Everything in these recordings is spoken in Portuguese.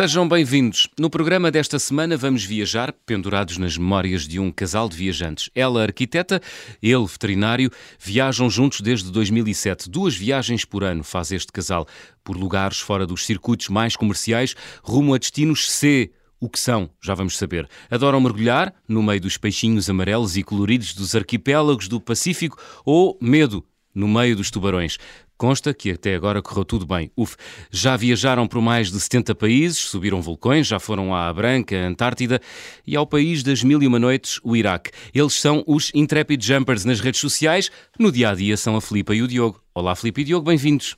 Sejam bem-vindos. No programa desta semana vamos viajar pendurados nas memórias de um casal de viajantes. Ela, arquiteta, ele, veterinário, viajam juntos desde 2007. Duas viagens por ano faz este casal, por lugares fora dos circuitos mais comerciais, rumo a destinos C, o que são, já vamos saber. Adoram mergulhar no meio dos peixinhos amarelos e coloridos dos arquipélagos do Pacífico ou medo no meio dos tubarões. Consta que até agora correu tudo bem. Uf, já viajaram por mais de 70 países, subiram vulcões, já foram à Branca, Antártida e ao país das mil e uma noites, o Iraque. Eles são os Intrepid Jumpers nas redes sociais. No dia a dia são a Filipa e o Diogo. Olá, Filipe e Diogo, bem-vindos.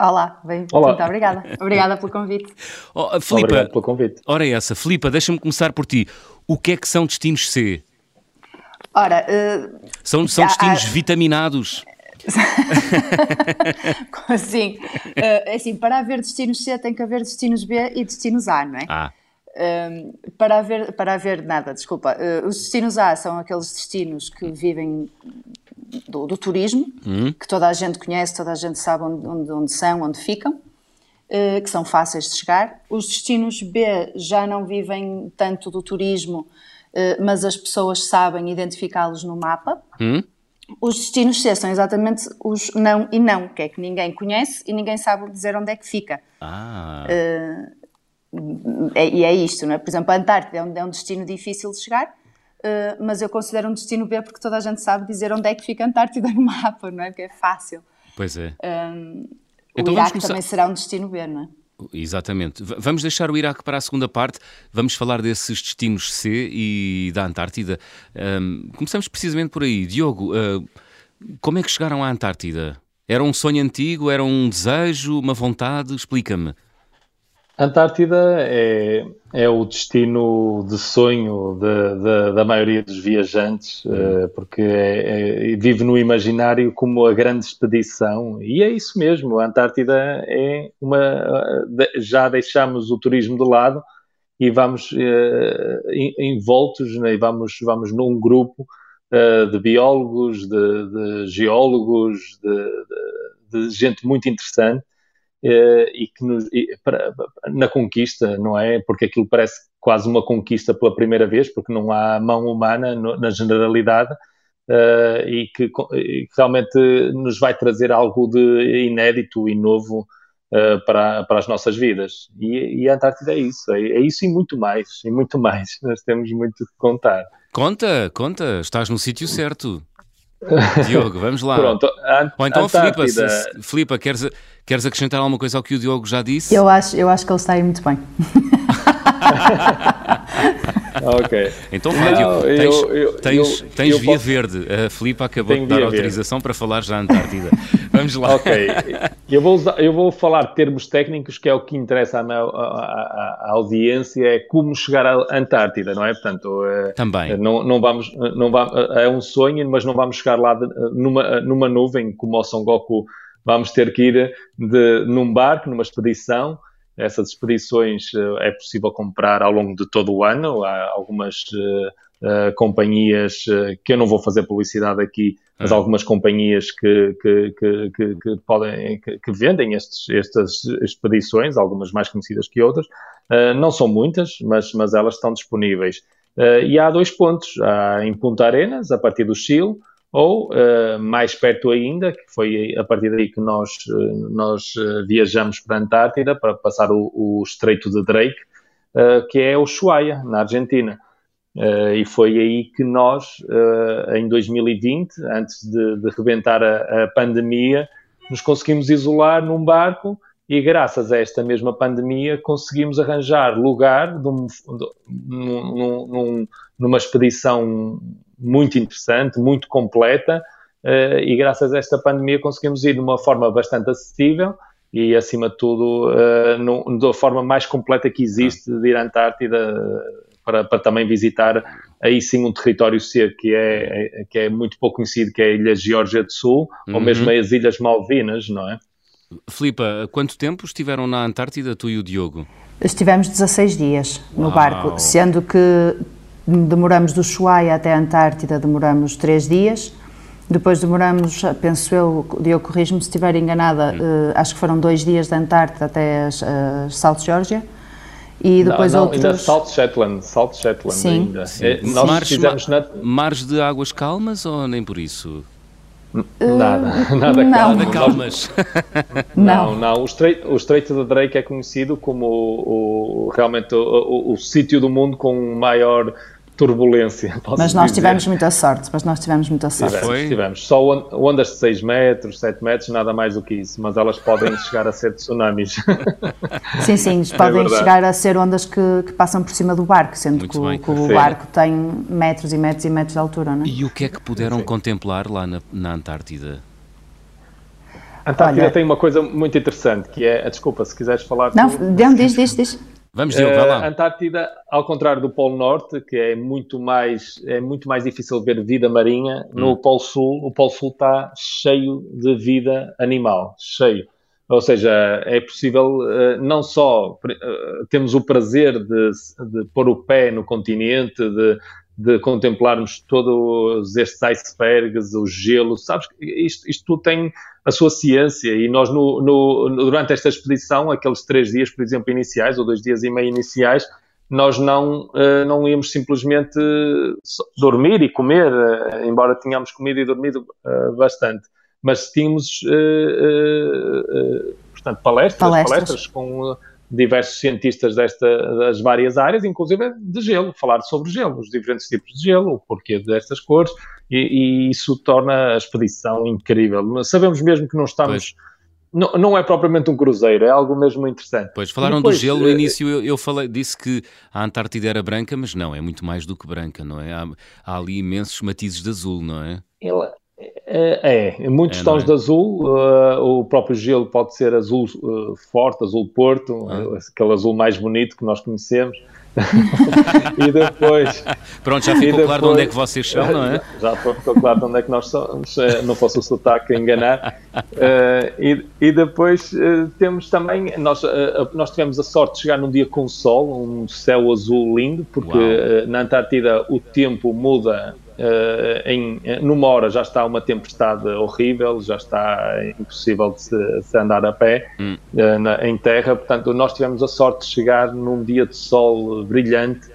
Olá, bem, Olá. muito obrigada. Obrigada pelo convite. Oh, Filipa, Obrigado pelo convite. Ora é essa. Filipa, deixa-me começar por ti. O que é que são destinos C? Ora, uh, são, são destinos vitaminados. assim, uh, assim, para haver destinos C tem que haver destinos B e destinos A, não é? Ah. Uh, para, haver, para haver nada, desculpa. Uh, os destinos A são aqueles destinos que vivem do, do turismo, uhum. que toda a gente conhece, toda a gente sabe onde, onde, onde são, onde ficam, uh, que são fáceis de chegar. Os destinos B já não vivem tanto do turismo, mas as pessoas sabem identificá-los no mapa. Uhum. Os destinos C são exatamente os não e não, que é que ninguém conhece e ninguém sabe dizer onde é que fica. Ah. Uh, é, e é isto, não é? Por exemplo, a Antártida é um, é um destino difícil de chegar, uh, mas eu considero um destino B porque toda a gente sabe dizer onde é que fica a Antártida no mapa, não é? Porque é fácil. Pois é. Um, então o Iraque começar... também será um destino B, não é? Exatamente. Vamos deixar o Iraque para a segunda parte. Vamos falar desses destinos C e da Antártida. Um, começamos precisamente por aí. Diogo, uh, como é que chegaram à Antártida? Era um sonho antigo? Era um desejo? Uma vontade? Explica-me. Antártida é, é o destino de sonho de, de, da maioria dos viajantes, uh, porque é, é, vive no imaginário como a grande expedição, e é isso mesmo. A Antártida é uma. Já deixamos o turismo de lado e vamos uh, envoltos, né, e vamos, vamos num grupo uh, de biólogos, de, de geólogos, de, gente muito interessante eh, e que nos, e para, na conquista, não é? Porque aquilo parece quase uma conquista pela primeira vez, porque não há mão humana no, na generalidade uh, e, que, e, que, realmente nos vai trazer algo de inédito e novo uh, para, para as nossas vidas. E, e a Antártida é isso, é, é, isso e muito mais, e muito mais. Nós temos muito que contar. Conta, conta, estás no sítio certo. Diogo, vamos lá. Pronto, Ou então, Filipa, Filipa, queres, queres acrescentar alguma coisa ao que o Diogo já disse? Eu acho, eu acho que ele está aí muito bem. ok. Então, Fábio, tens, eu, eu, tens, eu, tens via posso... verde. A Filipa acabou de dar autorização para falar já à Antártida. Vamos lá. Ok. Eu vou, usar, eu vou falar termos técnicos, que é o que interessa à, à, à, audiência, é como chegar à Antártida, não é? Portanto, é, Também. Não, não vamos, não vamos, é um sonho, mas não vamos chegar lá de, numa, numa nuvem, como o Son Goku. Vamos ter que ir de, num barco, numa expedição, essas expedições eh, é possível comprar ao longo de todo o ano. Há algumas uh, uh, companhias uh, que eu não vou fazer publicidade aqui, mas uhum. algumas companhias que, que, que, que podem, que, vendem estes, estas expedições, algumas mais conhecidas que outras. não são muitas, mas, mas elas estão disponíveis. e há dois pontos. Há em Punta Arenas, a partir do Chile, ou uh, mais perto ainda, que foi a partir daí que nós, uh, nós uh, viajamos para a Antártida para passar o, o Estreito de Drake, que é o Ushuaia, na Argentina. E foi aí que nós, em 2020, antes de, de rebentar a, a, pandemia, nos conseguimos isolar num barco e graças a esta mesma pandemia conseguimos arranjar lugar um, num, num, numa expedição muito interessante, muito completa, uh, e graças a esta pandemia conseguimos ir de uma forma bastante acessível e, acima de tudo, uh, no, da forma mais completa que existe de ir à Antártida uh, para, para, também visitar aí sim um território C que é, é, que é muito pouco conhecido, que é a Ilha Geórgia do Sul, uhum. ou mesmo as Ilhas Malvinas, não é? Filipa, quanto tempo estiveram na Antártida, tu e o Diogo? Estivemos 16 dias no Uau. barco, sendo que demoramos do Ushuaia até a Antártida, demoramos três dias. Depois demoramos, penso eu, Diogo corrijo-me se estiver enganada, uh, acho que foram dois dias da Antártida até as, as Salto Geórgia. E depois não, não, outros... ainda South Shetland, South Shetland Sim. ainda. Sim. É, nós Mares, fizemos na... mares de águas calmas ou nem por isso? Nada, nada não. calmo. Nada calmas. Não, não. O Estreito, o Estreito de Drake é conhecido como o, o- realmente o, o- o sítio do mundo com maior turbulência. posso Mas nós dizer. tivemos muita sorte, mas nós tivemos muita sorte. Tivemos, Foi? tivemos. Só on- ondas de 6 metros, 7 metros, nada mais do que isso. Mas elas podem chegar a ser tsunamis. Sim, sim, podem verdade. chegar a ser ondas que, que passam por cima do barco, sendo Muito que, que o Sim. barco tem metros e metros e metros de altura, não é? E o que é que puderam contemplar lá na, na Antártida? A Antártida Olha- tem uma coisa muito interessante, que é... Desculpa, se quiseres falar... Não, tu. não, diz, diz, diz. Vamos, Diogo, vai Eh, a lá. Antártida, ao contrário do Polo Norte, que é muito mais, é muito mais difícil ver vida marinha, Hum. no Polo Sul, o Polo Sul está cheio de vida animal, cheio. Ou seja, é possível, eh, não só eh, temos o prazer de, de pôr o pé no continente, de, de contemplarmos todos estes icebergs, o gelo, sabes? Isto, isto tudo tem a sua ciência e nós no, no- durante esta expedição, aqueles três dias, por exemplo, iniciais, ou dois dias e meio iniciais, nós não, eh, não íamos simplesmente dormir e comer, eh, embora tenhamos comido e dormido eh, bastante, mas tínhamos, portanto, palestras, Palestras. palestras com diversos cientistas desta, das várias áreas, inclusive de gelo, falar sobre gelo, os diferentes tipos de gelo, o porquê destas cores, e, e isso torna a expedição incrível. Sabemos mesmo que não estamos. Não, não é propriamente um cruzeiro, é algo mesmo interessante. Pois, falaram Depois, do gelo, no eh, início eu, eu falei, disse que a Antártida era branca, mas não, é muito mais do que branca, não é? Há, há ali imensos matizes de azul, não é? Ele- é, é, muitos É, tons é? de azul, uh, o próprio gelo pode ser azul uh, forte, azul porto, Ah. uh, aquele azul mais bonito que nós conhecemos. e depois, Pronto, já ficou E claro de onde é que depois- vocês são, não é? Já ficou claro de onde é que nós somos, eh, não fosse o sotaque enganar. Eh, e, e depois eh, temos também, nós, eh, nós tivemos a sorte de chegar num dia com sol, um céu azul lindo, porque na Antártida o tempo muda. Eh, em, numa hora já está uma tempestade horrível, já está impossível de se, se andar a pé Hum. eh, na- em terra. Portanto, nós tivemos a sorte de chegar num dia de sol brilhante,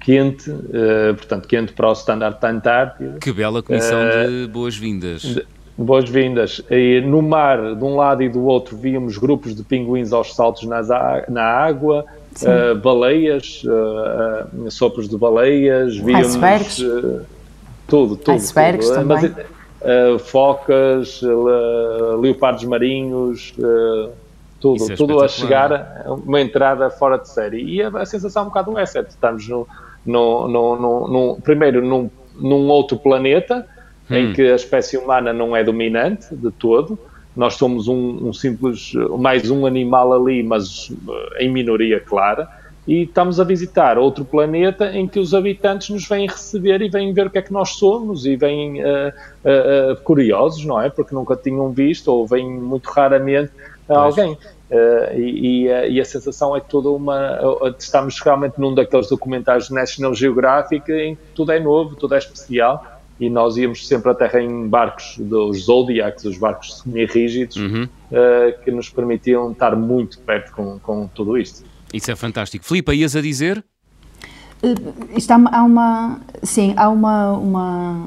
quente, eh, portanto, quente para o standard da Antártida. Que bela comissão Eh, de boas-vindas. Boas-vindas. E No mar, de um lado e do outro, víamos grupos de pinguins aos saltos nas na água, eh, baleias, eh, eh, sopros de baleias, víamos Icebergs. eh, tudo, tudo. Icebergs tudo. também. Mas, eh, focas, eh, leopardos marinhos, eh, tudo, é tudo a chegar a uma entrada fora de série. E a, a sensação é um bocado essa, é de estarmos no, no, no, no- no- primeiro num, num outro planeta, em que a espécie humana não é dominante de todo. Nós somos um, um simples, mais um animal ali, mas eh, em minoria clara. E estamos a visitar outro planeta em que os habitantes nos vêm receber e vêm ver o que é que nós somos e vêm eh, eh, eh, curiosos, não é? Porque nunca tinham visto ou vêm muito raramente a alguém. E, e a, e a sensação é toda uma. Estamos realmente num daqueles documentários de National Geographic em que tudo é novo, tudo é especial. E nós íamos sempre à Terra em barcos dos Zodiacs, os barcos semi-rígidos, Uhum. que nos permitiam estar muito perto com, com tudo isto. Isso é fantástico. Filipe, ias a dizer? Há, uma- há uma, sim, há uma, uma,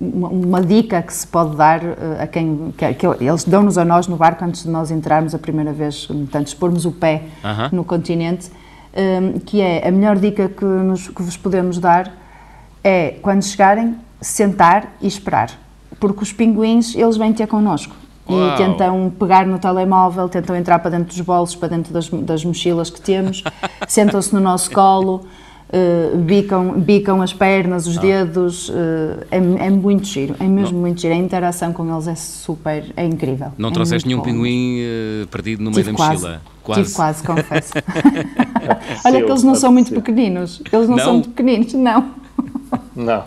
uma, uma dica que se pode dar eh, a quem, que, que eles dão-nos a nós no barco antes de nós entrarmos a primeira vez, portanto, expormos o pé Aham. no continente, eh, que é a melhor dica que, nos, que vos podemos dar é, quando chegarem, sentar e esperar, porque os pinguins, eles vêm ter connosco. Uau. E tentam pegar no telemóvel, tentam entrar para dentro dos bolsos, para dentro das, das mochilas que temos, sentam-se no nosso colo, eh, bicam, bicam as pernas, Ah. os dedos, eh, é, é muito giro, é mesmo muito giro. A interação com eles é super, é incrível. Não é trouxeste nenhum bom. pinguim eh, perdido no meio Tive da quase, mochila? tive quase, confesso. Olha que eles não são muito pequeninos, eles não, Não? são muito pequeninos, não. Não.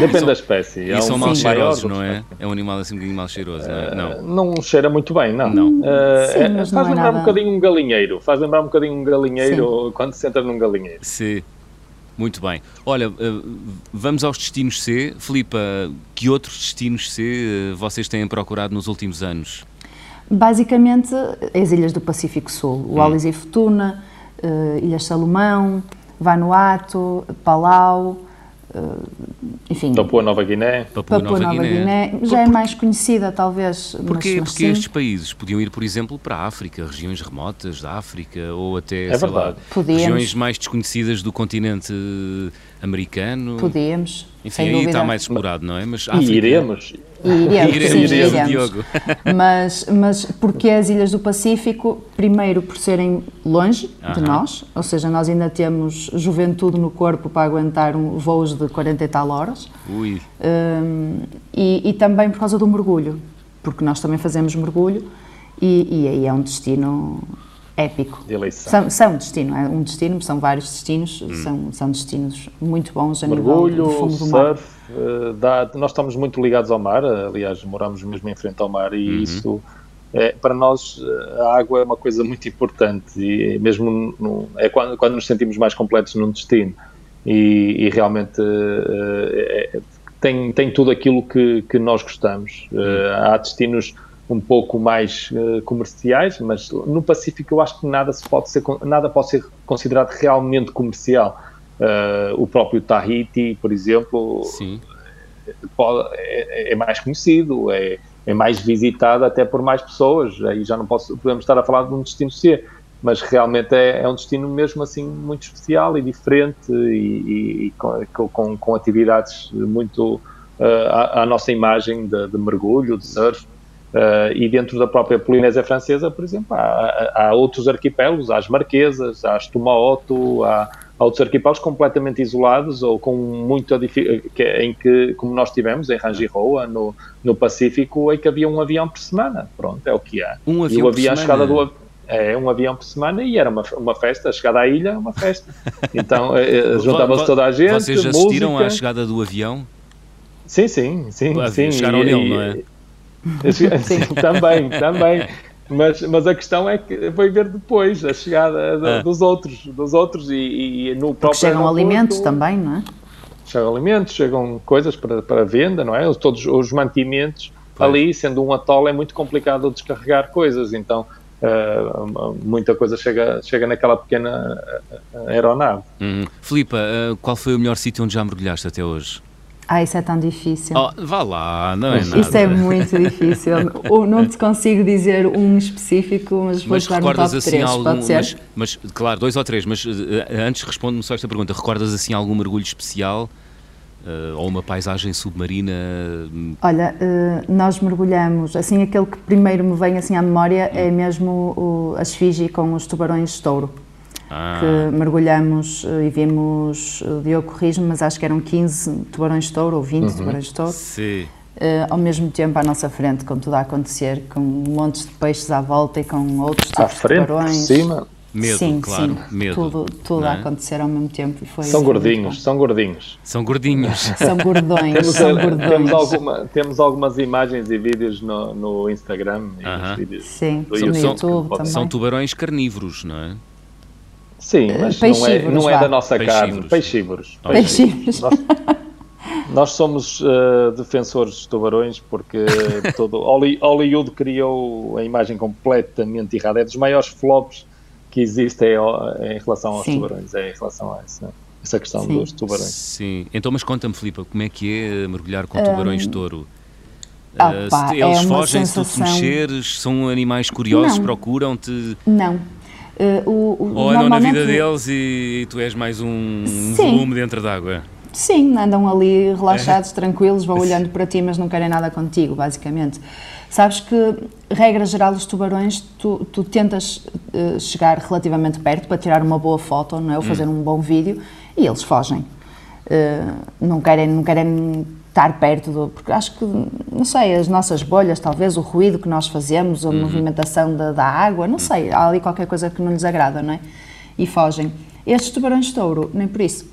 Depende da espécie. E são um mal cheirosos, não é? É um animal assim um bocadinho mal cheiroso, não é? Não. Não cheira muito bem, não. Não. Eh, Sim, é- faz não é lembrar um nada- bocadinho um galinheiro. Faz lembrar um bocadinho um galinheiro quando se entra num galinheiro. Sim. Muito bem. Olha, eh, vamos aos destinos C. Filipa, que outros destinos C eh, vocês têm procurado nos últimos anos? Basicamente, as ilhas do Pacífico Sul, o Wallis e Futuna, uh, Ilhas Salomão, Vanuatu, Palau, uh, enfim. Papua Nova Guiné. Papua, Papua Nova, Nova Guiné. Guiné. Já é mais conhecida, talvez. Porquê? Mas, Porque estes países podiam ir, por exemplo, para a África, regiões remotas da África, ou até, é verdade. Lá, regiões mais desconhecidas do continente americano. Podíamos. Enfim, aí está mais explorado, não é? Mas África... E iremos. E iremos, iremos, sim, iremos. Diogo. Mas, mas porque as ilhas do Pacífico, primeiro por serem longe uh -huh. de nós, ou seja, nós ainda temos juventude no corpo para aguentar um, voos de 40 e tal horas. Ui. Um, e, e também por causa do mergulho, porque nós também fazemos mergulho e, e aí é um destino épico. De São, são destino, é um destino, são vários destinos, hum. são, são destinos muito bons a Mergulho, nível do fundo do mar. surf, uh, dá, nós estamos muito ligados ao mar, aliás, moramos mesmo em frente ao mar e uhum. isso, é, para nós, a água é uma coisa muito importante e mesmo no, é quando, quando nos sentimos mais completos num destino e, e realmente uh, é, tem, tem tudo aquilo que, que nós gostamos. Uh, há destinos um pouco mais uh, comerciais, mas no Pacífico eu acho que nada, se pode, ser, nada pode ser considerado realmente comercial. Uh, o próprio Tahiti, por exemplo, pode, é, é, mais conhecido, é, é, mais visitado até por mais pessoas. Aí já não posso, podemos estar a falar de um destino C, mas realmente é, é um destino mesmo assim muito especial e diferente e, e, e com, com, com, atividades muito uh, à, à, nossa imagem de, de mergulho, de surf. Uh, e dentro da própria Polinésia Francesa, por exemplo, há, há outros arquipélagos, há as Marquesas, há as Tumaoto, há, há outros arquipélagos completamente isolados ou com muito em que, como nós tivemos em Rangiroa, no, no Pacífico, em que havia um avião por semana. Pronto, é o que há. Um avião e o avião, por semana? Do, é um avião por semana e era uma, uma festa. A chegada à ilha é uma festa. Então eh, eh, juntava-se toda a gente. Vocês assistiram música. à chegada do avião? Sim, sim, sim. sim. Chegaram e, nele, não é? Sim, também, também. Mas, mas a questão é que foi ver depois a chegada ah. dos outros, dos outros e, e no próprio Porque chegam alimentos também, não é? Chegam alimentos, chegam coisas para, para venda, não é? Todos os mantimentos pois. ali, sendo um atol, é muito complicado descarregar coisas, então uh, muita coisa chega, chega naquela pequena aeronave. Uhum. Filipa, uh, qual foi o melhor sítio onde já mergulhaste até hoje? Ah, isso é tão difícil. Oh, vá lá, não é nada. Isso é muito difícil. não te consigo dizer um específico, mas vou mas dar um top assim 3, algum, pode ser? Mas, mas, claro, dois ou três, mas uh, antes responde-me só esta pergunta. Recordas assim algum mergulho especial? Uh, ou uma paisagem submarina? Olha, uh, nós mergulhamos, assim, aquele que primeiro me vem assim à memória hum. é mesmo o, a esfinge com os tubarões de touro ah. que mergulhamos eh, e vimos, o Diogo corrijo mas acho que eram 15 tubarões de touro ou 20 uhum. tubarões de touro. Sim. Uh, ao mesmo tempo à nossa frente, com tudo a acontecer, com montes de peixes à volta e com outros tipos à frente, de tubarões. cima. Medo, sim, claro, sim, medo. Tudo, tudo é? a acontecer ao mesmo tempo. Foi são gordinhos, são gordinhos. São gordinhos. são gordões, temos, são gordões. Temos, alguma, temos algumas imagens e vídeos no, no Instagram uh -huh. Sim, no YouTube são, também. São tubarões carnívoros, não é? Sim, eh, mas não é, não é da nossa carne. Peixívoros. Peixívoros. Nós, nós, somos uh, defensores dos tubarões porque todo Hollywood criou a imagem completamente errada. É dos maiores flops que existem em relação aos Sim. tubarões, é em relação a essa, essa questão Sim. dos tubarões. Sim, então mas conta-me, Filipe, como é que é mergulhar com tubarões de touro? Opa, uh, eles é fogem sensação... se tu te mexeres, são animais curiosos, procuram-te. Não, Uh, o, o, Ou andam na vida deles e, e tu és mais um, um volume dentro d'água? Sim, andam ali relaxados, é. tranquilos, vão olhando para ti, mas não querem nada contigo, basicamente. Sabes que, regra geral, os tubarões, tu, tu tentas uh, chegar relativamente perto para tirar uma boa foto, não é? ou fazer hum. um bom vídeo, e eles fogem. Uh, não, querem, não querem estar perto do. Porque acho que, não sei, as nossas bolhas, talvez, o ruído que nós fazemos, a uhum. movimentação da, da, água, não sei, há ali qualquer coisa que não lhes agrada, não é? E fogem. Estes tubarões de touro, nem por isso.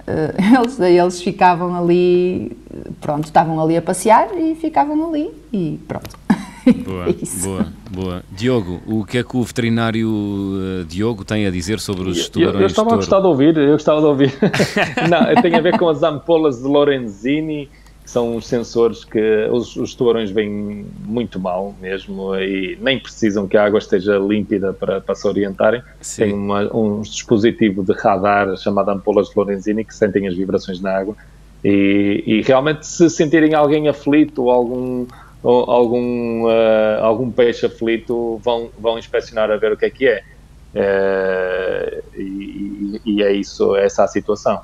Uh, eles, eles ficavam ali, pronto, estavam ali a passear e ficavam ali e pronto. Boa, é boa, boa. Diogo, o que é que o veterinário uh, Diogo tem a dizer sobre os tubarões eu, eu estava a gostar de ouvir, eu gostava de ouvir. Não, tem a ver com as ampolas de Lorenzini, são os sensores que os, os tubarões vêm muito mal mesmo e nem precisam que a água esteja límpida para, para se orientarem. Sim. Tem uma, um dispositivo de radar chamado ampolas de Lorenzini que sentem as vibrações na água e, e realmente se sentirem alguém aflito ou algum, algum, uh, algum peixe aflito vão, vão inspecionar a ver o que é que é. Uh, e, e, é isso, é essa a situação.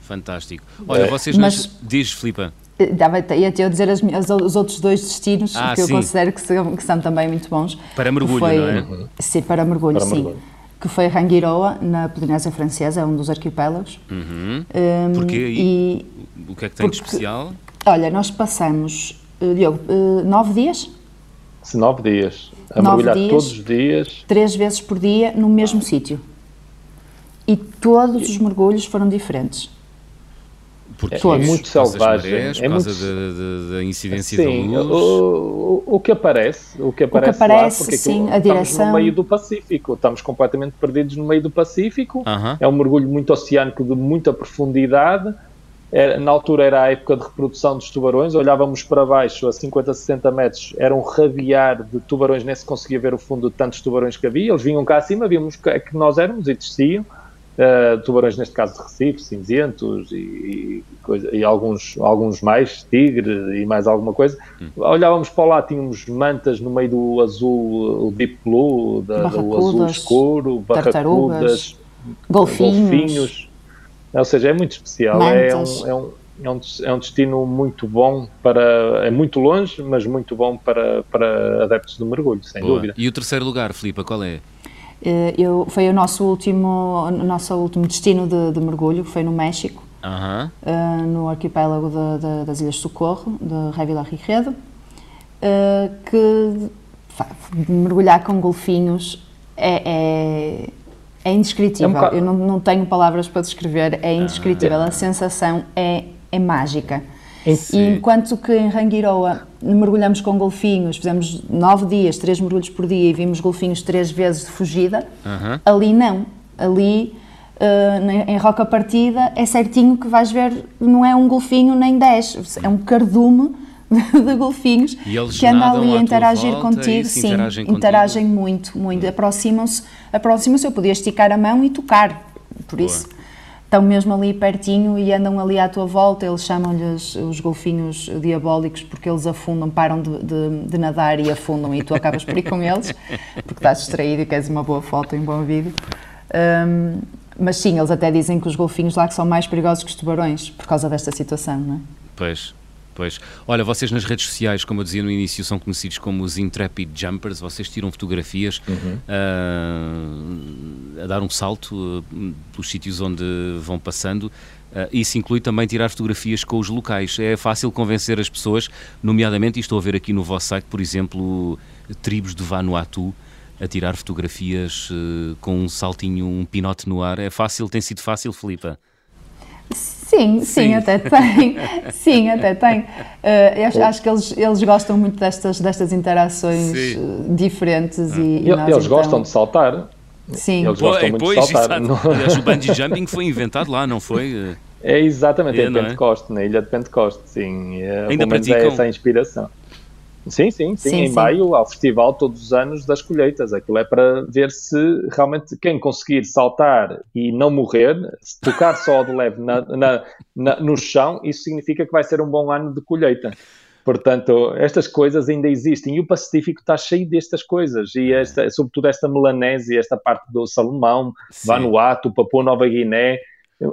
Fantástico. Olha, é. vocês Mas... nas... Diz, Filipa. Ia-te eu dizer as, as, os outros dois destinos ah, que sim. eu considero que são, que são, também muito bons. Para mergulho, foi, não é? Sim, para mergulho, para sim. Mergulho. Que foi Rangiroa, na Polinésia Francesa, é um dos arquipélagos. Uhum. Um, Porquê? E, o que é que tem porque, de especial? Olha, nós passamos, uh, Diogo, uh, nove dias? Nove dias. A nove mergulhar dias, todos os dias. Três vezes por dia, no mesmo sítio. E todos os mergulhos foram diferentes. Porque é, é muito selvagem. Marés, é por causa muito... da, da, incidência sim, da luz. O, o, que aparece, o que aparece, o que aparece lá, porque sim, a direção... estamos no meio do Pacífico, estamos completamente perdidos no meio do Pacífico. Uh -huh. É um mergulho muito oceânico de muita profundidade. Era, na altura era a época de reprodução dos tubarões, olhávamos para baixo a 50, 60 metros, era um rabiar de tubarões, nem se conseguia ver o fundo de tantos tubarões que havia. Eles vinham cá acima, víamos que, é que nós éramos e desciam uh, tubarões neste caso de Recife, cinzentos e, e, coisa, e, alguns, alguns mais, tigre e mais alguma coisa. Hum. Olhávamos para lá, tínhamos mantas no meio do azul, o deep blue, da, do azul escuro, barracudas, golfinhos. golfinhos. Ou seja, é muito especial. É um, é um, é um, é um destino muito bom para. É muito longe, mas muito bom para, para adeptos do mergulho, sem Boa. dúvida. E o terceiro lugar, Filipe, qual é? Eh, eu, foi o nosso último, o nosso último destino de, de mergulho, foi no México, uh -huh. uh, no arquipélago de, de, das Ilhas Socorro, de Révila Riquedo, uh, que mergulhar com golfinhos é, é, é indescritível. É um eu não, não tenho palavras para descrever, é indescritível. A sensação é, é mágica. E enquanto que em Rangiroa mergulhamos com golfinhos, fizemos nove dias, três mergulhos por dia e vimos golfinhos três vezes de fugida, ali não. Ali, uh, em Roca Partida, é certinho que vais ver, não é um golfinho nem dez, é um cardume de golfinhos que anda ali a interagir contigo, sim, interagem, interagem muito, muito, aproximam-se, aproximam-se, eu podia esticar a mão e tocar, por Boa. isso estão mesmo ali pertinho e andam ali à tua volta. Eles chamam-lhes os golfinhos diabólicos porque eles afundam, param de, de, de, nadar e afundam e tu acabas por ir com eles porque estás distraído e queres uma boa foto e um bom vídeo. Um, mas sim, eles até dizem que os golfinhos lá que são mais perigosos que os tubarões por causa desta situação, não é? Pois. Pois. Olha, vocês nas redes sociais, como eu dizia no início, são conhecidos como os Intrepid Jumpers. Vocês tiram fotografias uhum. uh, a dar um salto uh, pelos sítios onde vão passando. Uh, isso inclui também tirar fotografias com os locais. É fácil convencer as pessoas, nomeadamente, e estou a ver aqui no vosso site, por exemplo, tribos de Vanuatu a tirar fotografias uh, com um saltinho, um pinote no ar. É fácil, tem sido fácil, Filipa? Sim, sim, sim, até tem. sim, até tem. Uh, acho, acho, que eles, eles gostam muito destas, destas interações sim. Eh, diferentes e, e, e Eles então... gostam de saltar. Sim. Eles gostam muito pois, de saltar. Aliás, o bungee jumping foi inventado lá, não foi? É exatamente, é, em é? Pentecoste, é? na ilha de Pentecoste, sim. É, Ainda praticam? É essa inspiração. Sim, sim, sim. sim em sim. maio há o festival todos os anos das colheitas. Aquilo é para ver se realmente quem conseguir saltar e não morrer, se tocar só do leve na, na, na, no chão, isso significa que vai ser um bom ano de colheita. Portanto, estas coisas ainda existem e o Pacífico está cheio destas coisas e esta, sobretudo esta Melanésia, esta parte do Salomão, Sim. Vanuatu, Papua Nova Guiné,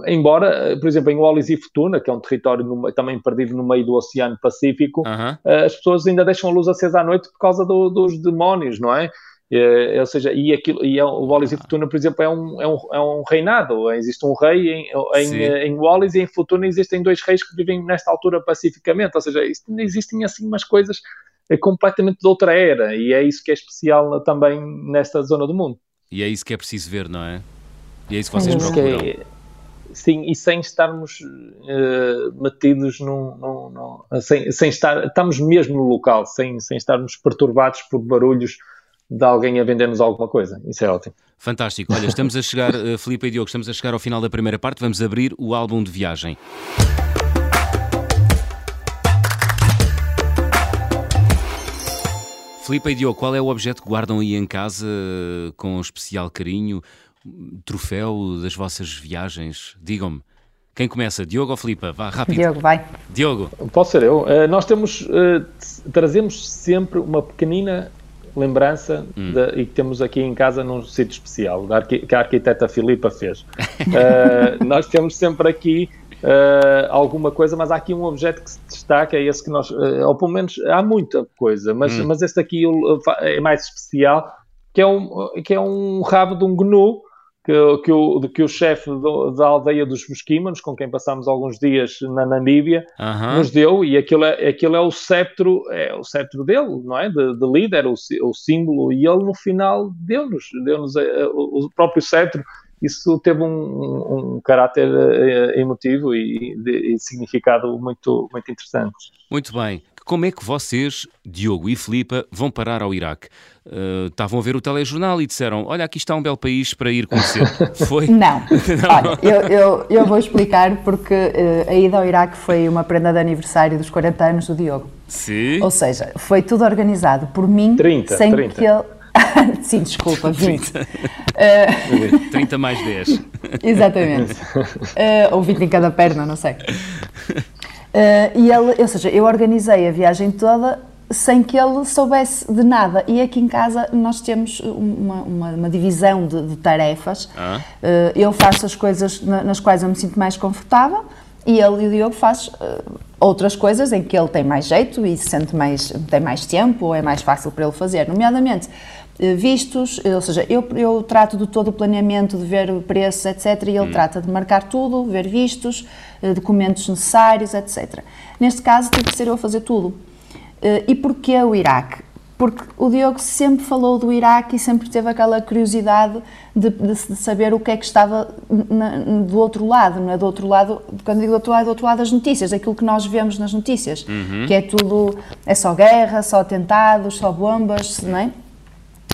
Embora, por exemplo, em Wallis e Futuna, que é um território no, também perdido no meio do Oceano Pacífico, uh eh, -huh. as pessoas ainda deixam a luz acesa à noite por causa do, dos demónios, não é? É, ou seja, e, aquilo, e é, o Wallis e Futuna, por exemplo, é um, é um, é um reinado. Existe um rei em, em, em, Wallis e em Futuna existem dois reis que vivem nesta altura pacificamente. Ou seja, existem assim umas coisas completamente de outra era e é isso que é especial também nesta zona do mundo. E é isso que é preciso ver, não é? E é isso que vocês é procuram. Que é, Sim, e sem estarmos uh, metidos num. num, num sem, sem, estar. Estamos mesmo no local, sem, sem estarmos perturbados por barulhos de alguém a vendermos alguma coisa. Isso é ótimo. Fantástico. Olha, estamos a chegar, uh, Filipe e Diogo, estamos a chegar ao final da primeira parte. Vamos abrir o álbum de viagem. Filipe e Diogo, qual é o objeto que guardam aí em casa eh, com especial carinho? Troféu das vossas viagens? Digam-me. Quem começa? Diogo ou Filipe? Vá, rápido. Diogo, vai. Diogo. Posso ser eu. Uh, nós temos, uh, trazemos sempre uma pequenina lembrança hum. de, e que temos aqui em casa num sítio especial, que a arquiteta Filipa fez. uh, nós temos sempre aqui uh, alguma coisa, mas há aqui um objeto que se destaca, é esse que nós, uh, ou pelo menos há muita coisa, mas, hum. mas este aqui é mais especial, que é um, que é um rabo de um gnu, que, que, o, que o chefe da aldeia dos Mosquímanos, com quem passámos alguns dias na Namíbia, nos deu, e aquilo é, aquilo é o septro, é o septro dele, não é? De, de líder, o, o símbolo, e ele no final deu-nos, deu-nos eh, o próprio septro isso teve um, um caráter uh, emotivo e, de, e, significado muito, muito interessante. Muito bem. Como é que vocês, Diogo e Filipa, vão parar ao Iraque? Uh, estavam a ver o telejornal e disseram: Olha, aqui está um belo país para ir conhecer. Foi? Não. Não. Olha, eu, eu, eu, vou explicar porque uh, a ida ao Iraque foi uma prenda de aniversário dos 40 anos do Diogo. Sim. Ou seja, foi tudo organizado por mim 30, sem 30. que ele. Sim, desculpa, 20. 30, uh, 30 mais 10. Exatamente. Uh, ou 20 em cada perna, não sei. Uh, e ele, ou seja, eu organizei a viagem toda sem que ele soubesse de nada. E aqui em casa nós temos uma, uma, uma divisão de, de tarefas. Ah. Uh, eu faço as coisas nas quais eu me sinto mais confortável e ele e o Diogo faz uh, outras coisas em que ele tem mais jeito e se sente mais, tem mais tempo ou é mais fácil para ele fazer, nomeadamente vistos, ou seja, eu, eu trato de todo o planeamento, de ver preços, etc. E ele hum. trata de marcar tudo, ver vistos, uh, documentos necessários, etc. Neste caso, tive que ser eu a fazer tudo. e porquê o Iraque? porque o Diogo sempre falou do Iraque e sempre teve aquela curiosidade de, de, de saber o que é que estava na, do outro lado, não é? Do outro lado, quando digo do outro lado, do outro lado das notícias, aquilo que nós vemos nas notícias, uhum. que é tudo, é só guerra, só atentados, só bombas, não é?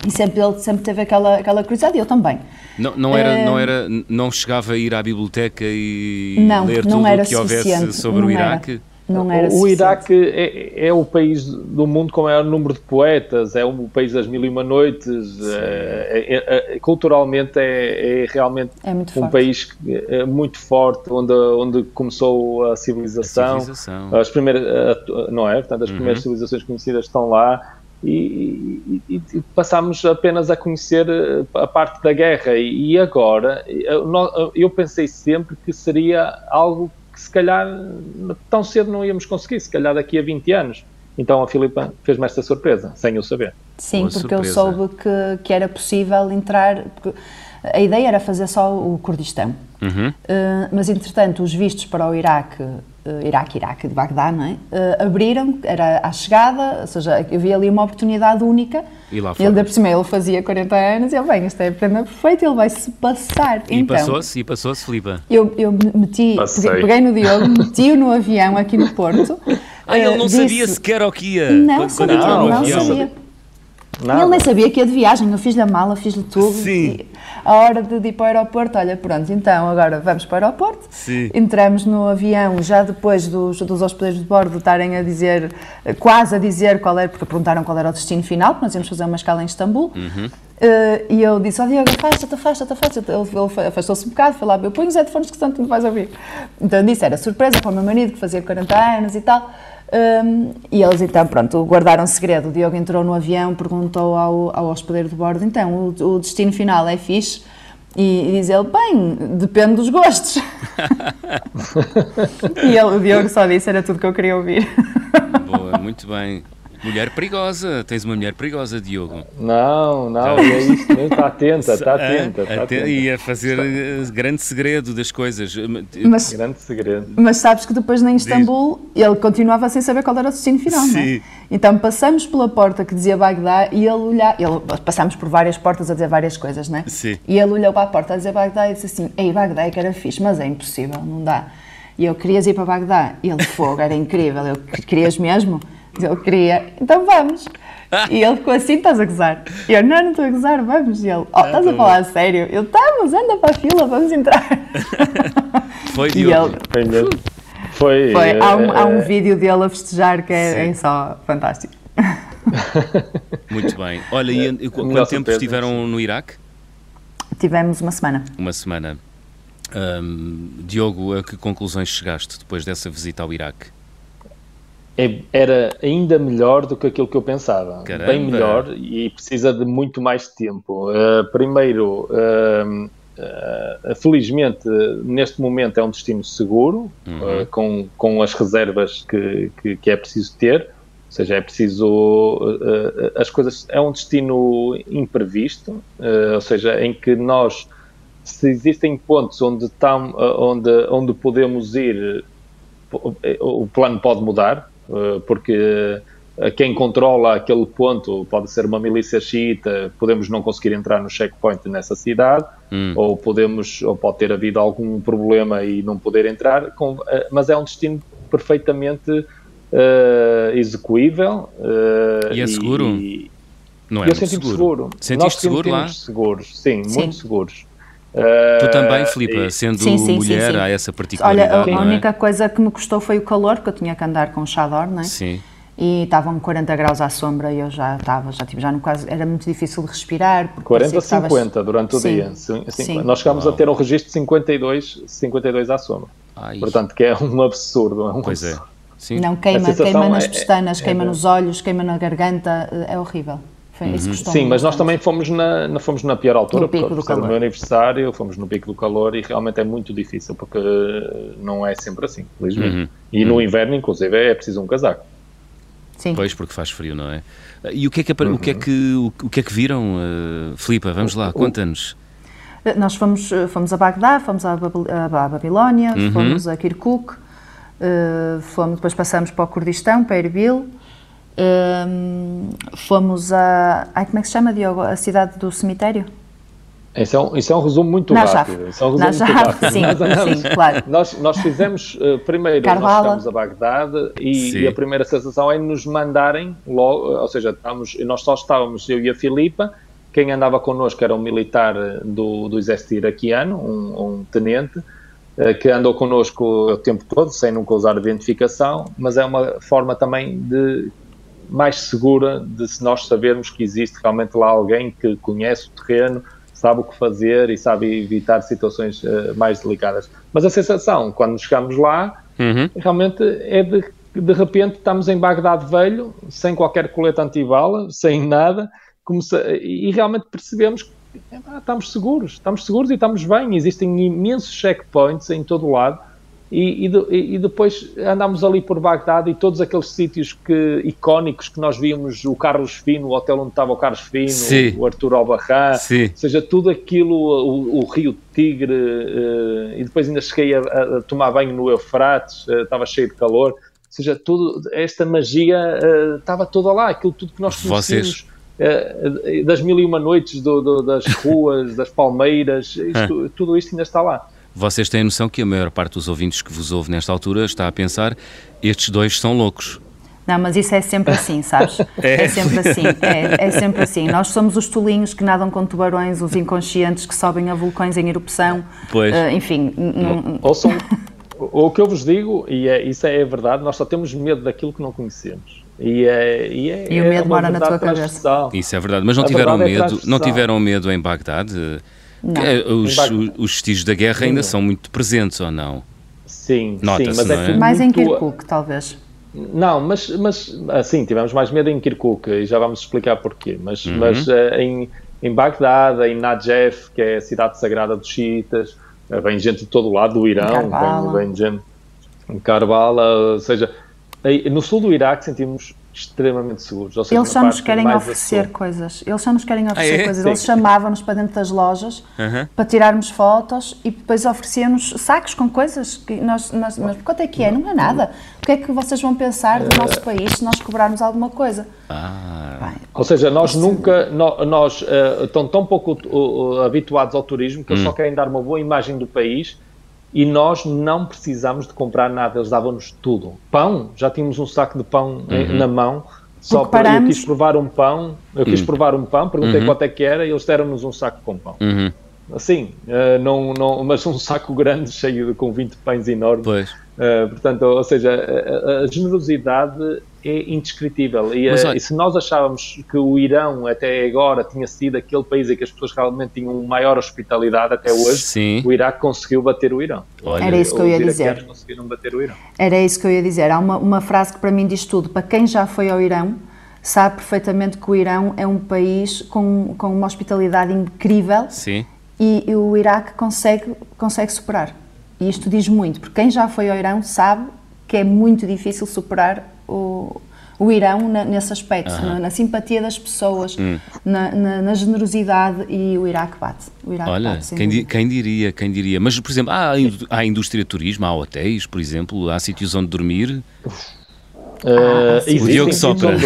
E sempre ele sempre teve aquela, aquela curiosidade, e eu também. Não, não, era, é... não era, não chegava a ir à biblioteca e não, ler não tudo o que houvesse sobre o Iraque? Era. Não era o Iraque é, é, o país do mundo com o maior número de poetas, é o país das mil e uma noites, é, é, é, culturalmente é, é realmente um forte. país muito forte, onde, onde começou a civilização, a civilização. as primeiras, não é? Portanto, as primeiras uhum. civilizações conhecidas estão lá. E, e, e, passámos apenas a conhecer a parte da guerra e, agora eu, eu pensei sempre que seria algo que se calhar tão cedo não íamos conseguir, se calhar daqui a 20 anos. Então a Filipa fez-me esta surpresa, sem eu saber. Sim, Boa porque surpresa. eu soube que, que era possível entrar. A ideia era fazer só o Kurdistão. Uhum. Uh, mas entretanto, os vistos para o Iraque uh, Iraque, Iraque, de Bagdá, não é? Uh, abriram, era à chegada, ou seja, eu vi ali uma oportunidade única. E lá foi. Ele, por cima, ele fazia 40 anos e ele, bem, esta é a prenda perfeita, ele vai-se passar. E então, passou-se, e passou-se, Filipa? Eu, eu meti, peguei, peguei no Diogo, meti-o no avião aqui no Porto. Ah, ele não disse, sabia sequer o que ia. Não, quando, sabia, não, não sabia. Nada. Ele nem sabia que ia de viagem, eu fiz-lhe a mala, fiz-lhe tudo. Sim. a hora de, ir para o aeroporto, olha, pronto, então agora vamos para o aeroporto. Sim. Entramos no avião, já depois dos, dos hospedeiros de bordo estarem a dizer, quase a dizer qual era, porque perguntaram qual era o destino final, porque nós íamos fazer uma escala em Istambul. Uhum. Uh, e eu disse, ó oh, Diogo, afasta-te, afasta-te, afasta-te. Ele, ele afastou-se um bocado, foi lá, eu ponho os headphones que tanto me vais ouvir. Então disse, era surpresa para o meu marido que fazia 40 anos e tal. Um, e eles então, pronto, guardaram segredo. O Diogo entrou no avião, perguntou ao, ao hospedeiro de bordo: então, o, o destino final é fixe? E, e diz ele: bem, depende dos gostos. e ele, o Diogo só disse: era tudo que eu queria ouvir. Boa, muito bem. Mulher perigosa, tens uma mulher perigosa, Diogo. Não, não, Já... é isso mesmo, está atenta, está atenta. Está atenta. E a fazer está... grande segredo das coisas. Mas, grande segredo. Mas sabes que depois em Istambul Diz. ele continuava sem saber qual era o destino final, Sim. não é? Então passamos pela porta que dizia Bagdá e ele olhava, ele, passámos por várias portas a dizer várias coisas, não é? Sim. E ele olhou para a porta a dizer Bagdá e disse assim, ei Bagdá é que era fixe, mas é impossível, não dá. E eu, querias ir para Bagdá? E ele, fogo, era incrível, eu, querias mesmo? Ele queria, então vamos. E ele ficou assim, estás a gozar? E eu, não, não estou a gozar, vamos. E ele, oh, estás a falar a sério? Eu, estamos, anda para a fila, vamos entrar. Foi, e ele, Foi Foi. foi há, um, há um vídeo dele a festejar que é, é só fantástico. Muito bem. Olha, e quanto tempo surpresa, estiveram no Iraque? Tivemos uma semana. Uma semana. Um, Diogo, a que conclusões chegaste depois dessa visita ao Iraque? É, era ainda melhor do que aquilo que eu pensava. Caramba. Bem melhor e precisa de muito mais tempo. Uh, primeiro, uh, uh, felizmente, neste momento é um destino seguro, uhum. com, com as reservas que, que, que, é preciso ter. Ou seja, é preciso. as coisas. É um destino imprevisto, ou seja, em que nós se existem pontos onde, tam, onde, onde podemos ir, o plano pode mudar, porque quem controla aquele ponto pode ser uma milícia xiita, podemos não conseguir entrar no checkpoint nessa cidade, hum. ou podemos, ou pode ter havido algum problema e não poder entrar, eh, mas é um destino perfeitamente uh, execuível. Uh, e é seguro? E, não é eu senti seguro. seguro. Sentiste seguro lá? seguros, sim, sim, muito seguros. Uh, tu também, Filipe, sendo sim, sim, mulher, sim, há essa particularidade. Olha, a, a única coisa que me custou foi o calor, porque eu tinha que andar com chador, não é? Sim. E estavam 40 graus à sombra e eu já estava, já, tipo, já no quase, era muito difícil de respirar. 40 a 50 estavas... durante o dia. Sim. Nós chegámos Uau. a ter um registro de 52, 52 à sombra. Ai. Portanto, que é um absurdo. É um pois absurdo. é. Sim. Não, queima, queima nas é- pestanas, é, queima é, nos olhos, queima na garganta, é horrível. Foi isso que Sim, mas nós também fomos na, fomos na pior altura, no pico do calor. meu aniversário, fomos no pico do calor e realmente é muito difícil, porque não é sempre assim, felizmente. Uhum. E uhum. no inverno, inclusive, é preciso um casaco. Sim. Pois, porque faz frio, não é? E o que é que, uhum. o que, é que, o que, é que viram, uh, Filipa? Vamos lá, conta-nos. Eh, nós fomos, eh, fomos a Bagdá, fomos a, a Babilónia, uhum. fomos a Kirkuk, uh, fomos, depois passamos para o Kurdistão, para Erbil, um, fomos a. Ai, como é que se chama, Diogo? A cidade do cemitério? Isso é, um, isso é um resumo muito Najaf. rápido. Isso é um resumo Najaf, muito rápido. Sim, nós, sim, claro. Nós, nós fizemos, uh, primeiro, Carvala. nós chegamos a Bagdade e, e, a primeira sensação é nos mandarem logo, ou seja, estamos, nós só estávamos, eu e a Filipa, quem andava connosco era um militar do, do exército iraquiano, um, um tenente, uh, que andou connosco o tempo todo, sem nunca usar identificação, mas é uma forma também de mais segura de se nós sabermos que existe realmente lá alguém que conhece o terreno, sabe o que fazer e sabe evitar situações uh, mais delicadas. Mas a sensação, quando chegamos lá, uhum. realmente é de de repente estamos em Bagdade velho, sem qualquer colete antibala, sem nada, e realmente percebemos que estamos seguros, estamos seguros e estamos bem. Existem imensos checkpoints em todo o lado e, e, e, depois andámos ali por Bagdade e todos aqueles sítios que, icónicos que nós víamos, o Carlos Fino, o hotel onde estava o Carlos Fino, Sim. o Arthur Albarrán, ou seja, tudo aquilo, o, o Rio Tigre, uh, e depois ainda cheguei a, a, tomar banho no Eufrates, uh, estava cheio de calor, ou seja, tudo, esta magia uh, estava toda lá, aquilo tudo que nós conhecemos. das mil e uma noites do, do, das ruas, das palmeiras, isto, tudo isto ainda está lá. Vocês têm noção que a maior parte dos ouvintes que vos ouve nesta altura está a pensar estes dois são loucos. Não, mas isso é sempre assim, sabes? É, é sempre assim, é, é, sempre assim. Nós somos os tolinhos que nadam com tubarões, os inconscientes que sobem a vulcões em erupção. Pois. Uh, enfim. Ouçam, o que eu vos digo, e é, isso é verdade, nós só temos medo daquilo que não conhecemos. E, é, e, é, e o medo mora na tua cabeça. Isso é verdade, mas não tiveram é medo, não tiveram medo em Bagdade? É, os, os, vestígios da guerra ainda são muito presentes ou não? Sim, sim mas é, é? mais em Kirkuk, talvez. Não, mas, mas assim, tivemos mais medo em Kirkuk e já vamos explicar porquê. Mas, uhum. mas uh, em, em Bagdad, em Najaf, que é a cidade sagrada dos xiitas, uh, vem gente de todo lado do Irão, vem, vem gente em Karbala, ou seja, no sul do Iraque sentimos extremamente seguros. Seja, eles só nos querem oferecer coisas. Eles só nos querem oferecer ah, é? coisas. Sim. Eles chamavam-nos para dentro das lojas para tirarmos fotos e depois ofereciam-nos sacos com coisas que nós, nós, nós. Quanto é que é? Não é nada. O que é que vocês vão pensar do nosso país se nós cobrarmos alguma coisa? Ah. Bem, Ou seja, nós nunca. Nós, nós uh, estão tão pouco uh, habituados ao turismo que eles hum. só querem dar uma boa imagem do país e nós não precisamos de comprar nada, eles davam-nos tudo. Pão, já tínhamos um saco de pão uhum. na mão, só para eu quis provar um pão, eu quis uhum. provar um pão, perguntei uhum. quanto é que era e eles deram-nos um saco com pão. Uhum. Assim, uh, não, não, mas um saco grande, cheio de, com 20 pães enormes. Pois. Uh, portanto, ou seja, a, a, generosidade é indescritível. E, Mas, e, se nós achávamos que o Irão até agora tinha sido aquele país em que as pessoas realmente tinham maior hospitalidade até hoje, Sim. o Iraque conseguiu bater o Irão. Olha, Era isso que eu ia dizer. conseguiram bater o Irão. Era isso que eu ia dizer. Há uma, uma frase que para mim diz tudo. Para quem já foi ao Irão, sabe perfeitamente que o Irão é um país com, com uma hospitalidade incrível Sim. E, e o Iraque consegue, consegue superar. E isto diz muito, porque quem já foi ao Irão sabe que é muito difícil superar o, o Irão na, nesse aspecto, na, na, simpatia das pessoas, hum. na, na, na, generosidade e o Iraque bate. O Iraque Olha, bate, quem, di, quem, diria, quem diria. Mas, por exemplo, há, há indústria de turismo, há hotéis, por exemplo, há sítios onde dormir. Uh, ah, o Diogo sopra.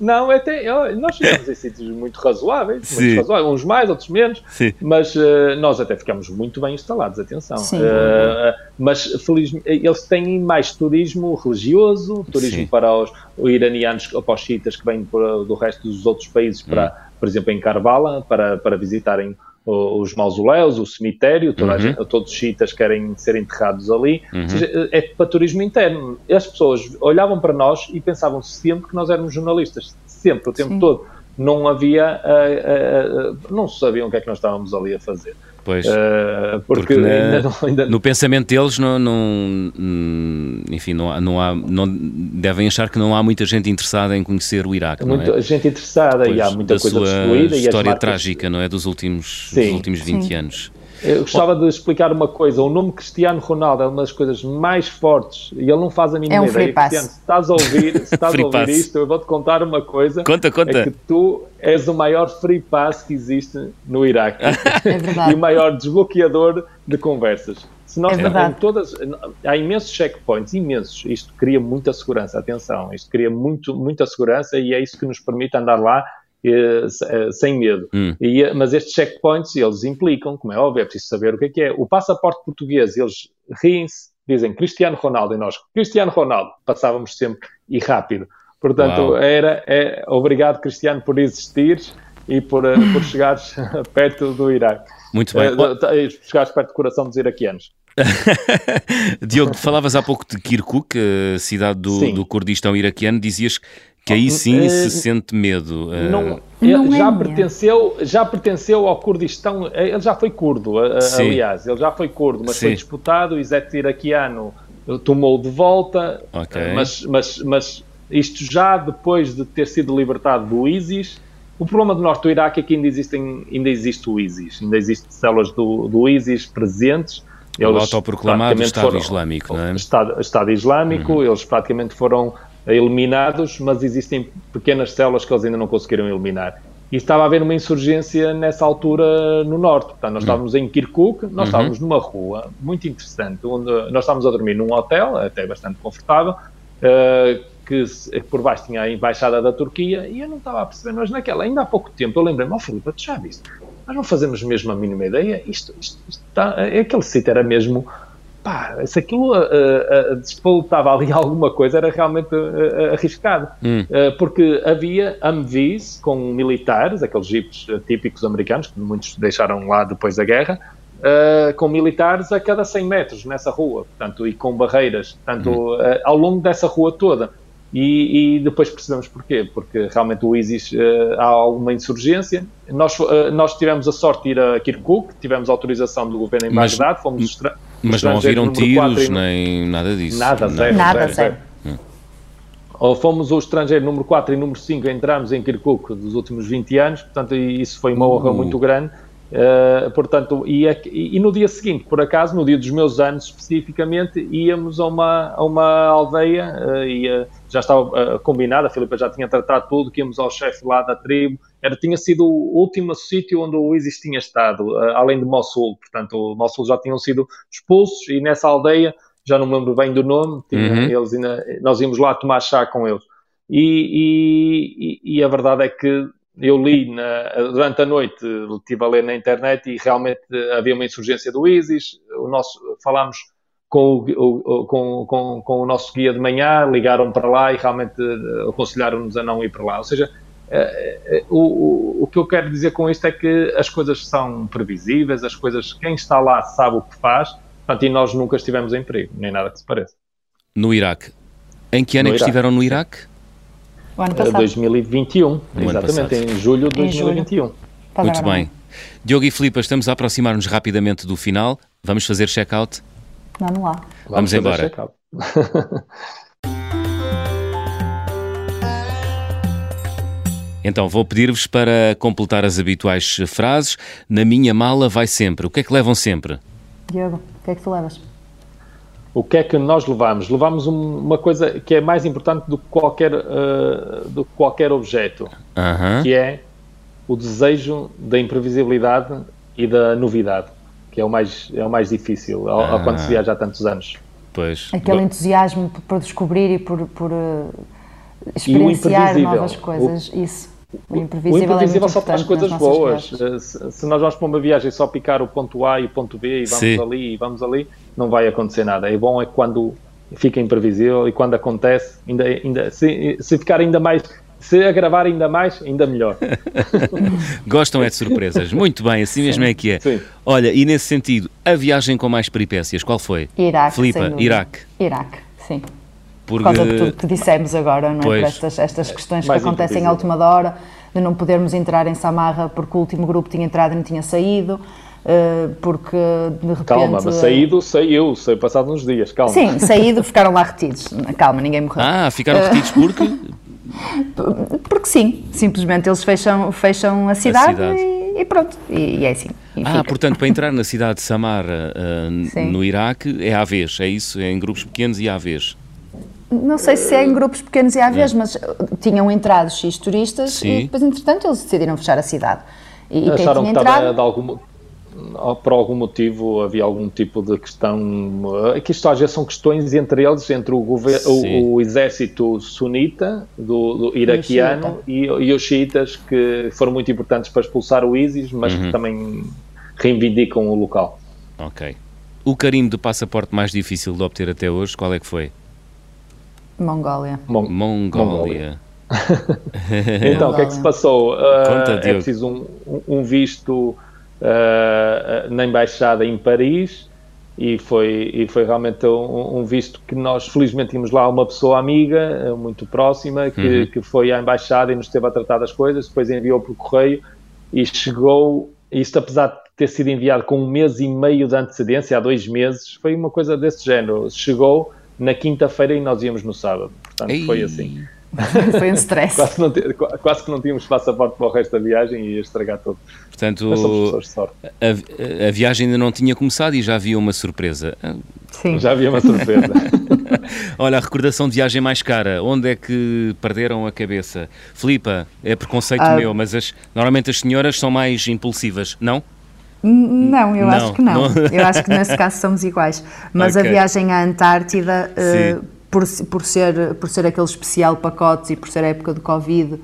não, até nós ficamos em sítios muito razoáveis, muito razoáveis, uns mais, outros menos, Sim. mas uh, nós até ficamos muito bem instalados, atenção. Uh, mas felizmente eles têm mais turismo religioso, turismo Sim. para os, os iranianos ou para os chiitas que vêm por, do resto dos outros países, para, hum. por exemplo, em Karbala, para, para visitarem os mausoléus, o cemitério, uhum. gente, todos os chiitas querem ser enterrados ali, uhum. seja, é para turismo interno. As pessoas olhavam para nós e pensavam sempre que nós éramos jornalistas, sempre, o tempo Sim. todo. Não havia, uh, uh, uh, não sabiam o que é que nós estávamos ali a fazer. Pois, uh, porque, porque na, ainda não, ainda... no pensamento deles, não, não, enfim, não há, não há, não, devem achar que não há muita gente interessada em conhecer o Iraque. Muita é? gente interessada pois, e há muita coisa destruída. história marcas... trágica, não é? Dos últimos, dos últimos 20 Sim. anos. Eu gostava de explicar uma coisa. O nome Cristiano Ronaldo é uma das coisas mais fortes e ele não faz a mínima é um ideia. Cristiano, se estás a ouvir, se estás a ouvir isto, eu vou-te contar uma coisa. Conta, conta. É que tu és o maior free pass que existe no Iraque. É verdade. e o maior desbloqueador de conversas. Se nós é todas, há imensos checkpoints, imensos. Isto cria muita segurança, atenção. Isto cria muito, muita segurança e é isso que nos permite andar lá sem medo. Hum. E, eh, mas estes checkpoints, eles implicam, como é óbvio, é preciso saber o que é que é. O passaporte português, eles riem-se, dizem Cristiano Ronaldo, e nós, Cristiano Ronaldo, passávamos sempre e rápido. Portanto, Uau. era é, obrigado, Cristiano, por existir e por, por chegares perto do Iraque. Muito bem. Uh, chegares perto do coração dos iraquianos. Diogo, falavas há pouco de Kirkuk, cidade do, do Kurdistão iraquiano, dizias que aí sim uh, se sente medo. Uh... Não, não já, é pertenceu, já pertenceu ao Kurdistão, ele já foi curdo, aliás, ele já foi curdo, mas sim. foi disputado, o exército iraquiano tomou de volta, okay. mas, mas, mas isto já depois de ter sido libertado do ISIS. O problema do norte do Iraque é que ainda, existem, ainda existe o ISIS, ainda existem células do, do ISIS presentes. Eles o autoproclamado Estado foram, Islâmico, não é? Estado, Estado Islâmico, uhum. eles praticamente foram eliminados, mas existem pequenas células que eles ainda não conseguiram eliminar. E estava a haver uma insurgência nessa altura no norte. Portanto, nós uhum. estávamos em Kirkuk, nós uhum. estávamos numa rua muito interessante, onde nós estávamos a dormir num hotel, até bastante confortável, uh, que por baixo tinha a embaixada da Turquia, e eu não estava a perceber, mas naquela, ainda há pouco tempo, eu lembrei-me, ó oh, Filipe, tu já viste? Nós não fazemos mesmo a mínima ideia, isto, isto, isto está, aquele sítio era mesmo pá, se aquilo uh, uh, ali alguma coisa, era realmente uh, arriscado. Hum. porque havia Humvees com militares, aqueles jipes típicos americanos, que muitos deixaram lá depois da guerra, com militares a cada 100 metros nessa rua, portanto, e com barreiras, portanto, hum. ao longo dessa rua toda. E, e, depois percebemos porquê, porque realmente o ISIS uh, há alguma insurgência. Nós, uh, nós tivemos a sorte de ir a Kirkuk, tivemos autorização do governo em Bagdade, fomos Mas não ouviram tiros nem nada disso? Nada, zero. Nada, zero. zero. zero. Hum. Fomos o estrangeiro número 4 e número 5 entramos em Kirkuk dos últimos 20 anos, portanto isso foi uma honra uh. muito grande. Uh, portanto, e, e, no dia seguinte, por acaso, no dia dos meus anos especificamente, íamos a uma, a uma aldeia uh, e uh, já estava combinado, a Filipe já tinha tratado tudo, que íamos ao chefe lá da tribo, era, tinha sido o último sítio onde o ISIS tinha estado, além de Mossul, portanto, Mossul já tinham sido expulsos e nessa aldeia, já não me lembro bem do nome, tinha, uhum. eles ainda, nós íamos lá tomar chá com eles. E, e, e a verdade é que eu li na, durante a noite, estive a ler na internet e realmente havia uma insurgência do ISIS. O nosso, falámos com o, com, com, com o nosso guia de manhã, ligaram para lá e realmente eh, aconselharam-nos a não ir para lá. Ou seja, eh, eh, o, o, o que eu quero dizer com isto é que as coisas são previsíveis, as coisas, quem está lá sabe o que faz, portanto, e nós nunca estivemos em perigo, nem nada que se pareça. No Iraque. Em que ano no é que Iraque. estiveram no Iraque? O ano passado. 2021, no exatamente, em julho de 2021. Muito bem. Diogo e Filipe, estamos a aproximar-nos rapidamente do final. Vamos fazer check-out? Vamos lá. Vamos, Vamos embora. Então, vou pedir-vos para completar as habituais frases. Na minha mala vai sempre. O que é que levam sempre? Diogo, o que é que tu levas? O que é que nós levamos? Levamos uma coisa que é mais importante do que qualquer, uh, do que qualquer objeto, uh -huh. que é o desejo da imprevisibilidade e da novidade, que é o mais, é o mais difícil ao, ao quando se viaja há tantos anos. Pois. Aquele entusiasmo por descobrir e por, por uh, experienciar novas coisas, o, isso. O imprevisível, o imprevisível é só traz coisas boas. Se, se, nós vamos para uma viagem só picar o ponto A e o ponto B e vamos Sim. ali e vamos ali, não vai acontecer nada. É bom é quando fica imprevisível e quando acontece, ainda, ainda, se, se ficar ainda mais se agravar ainda mais, ainda melhor. Gostam é de surpresas. Muito bem, assim mesmo é que é. Sim. Olha, e nesse sentido, a viagem com mais peripécias, qual foi? Iraque. Filipa, Iraque. Iraque, sim. Porque... Por causa de tudo que dissemos agora, não é? Pois. Por estas, estas questões que acontecem à última hora, de não podermos entrar em Samarra porque o último grupo tinha entrado e não tinha saído. Uh, porque de repente... Calma, mas saído saiu, saiu passado uns dias, calma. Sim, saído ficaram lá retidos, calma, ninguém morreu. Ah, ficaram retidos porque? porque sim, simplesmente eles fecham, fecham a cidade, a cidade. E, e, pronto, e, e, é assim. ah, fica. portanto, para entrar na cidade de Samara, uh, no Iraque, é à vez, é isso? É em grupos pequenos e à vez? Não sei se é em grupos pequenos e à vez, é. mas tinham entrado X turistas Sim. e depois, entretanto, eles decidiram fechar a cidade. E, Acharam que entrado... estava de algum, por algum motivo havia algum tipo de questão. Aqui isto às vezes são questões entre eles, entre o, o, o exército sunita do, do iraquiano e, e, os xiitas, que foram muito importantes para expulsar o ISIS, mas uhum. que também reivindicam o local. Ok. O carimbo de passaporte mais difícil de obter até hoje, qual é que foi? Mongólia. Mon Mongólia. então, o que é que se passou? Uh, é preciso um, um visto uh, na embaixada em Paris e foi, e foi realmente um, um, visto que nós, felizmente, tínhamos lá uma pessoa amiga, muito próxima, que, uhum. que foi à embaixada e nos esteve a tratar das coisas, depois enviou por correio e chegou, isto apesar de ter sido enviado com um mês e meio de antecedência, há dois meses, foi uma coisa desse género, chegou na quinta-feira e nós íamos no sábado. Portanto, Ei. foi assim. foi um stress. quase, não, quase que não tínhamos passaporte para o resto da viagem e ia estragar tudo. Portanto, a, a, viagem ainda não tinha começado e já havia uma surpresa. Sim. Já havia uma surpresa. Olha, a recordação de viagem mais cara, onde é que perderam a cabeça? Filipa, é preconceito ah. meu, mas as, normalmente as senhoras são mais impulsivas, não? Não, eu não, acho que não. não. Eu acho que nesse caso somos iguais. Mas okay. a viagem à Antártida, uh, por, por, ser, por ser aquele especial pacotes e por ser a época do Covid,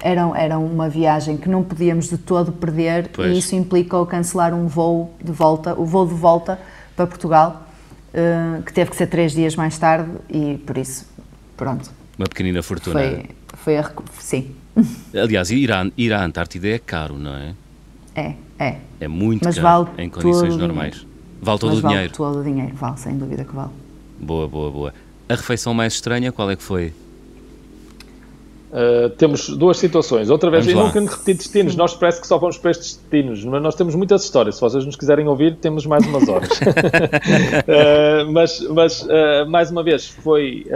era, era uma viagem que não podíamos de todo perder pois. e isso implicou cancelar um voo de volta, o voo de volta para Portugal, uh, que teve que ser três dias mais tarde e por isso, pronto. Uma pequenina fortuna. Foi, foi a, sim. Aliás, ir à, ir à Antártida é caro, não é? É, é. É muito Mas caro vale em condições normais. Vale todo Mas o vale dinheiro. todo o dinheiro, vale, sem dúvida que vale. Boa, boa, boa. A refeição mais estranha, qual é que foi? Uh, temos duas situações. Outra vez, eu nunca repeti destinos, nós parece que só vamos para estes destinos, mas nós temos muitas histórias. Se vocês nos quiserem ouvir, temos mais umas horas. uh, mas, mas uh, mais uma vez, foi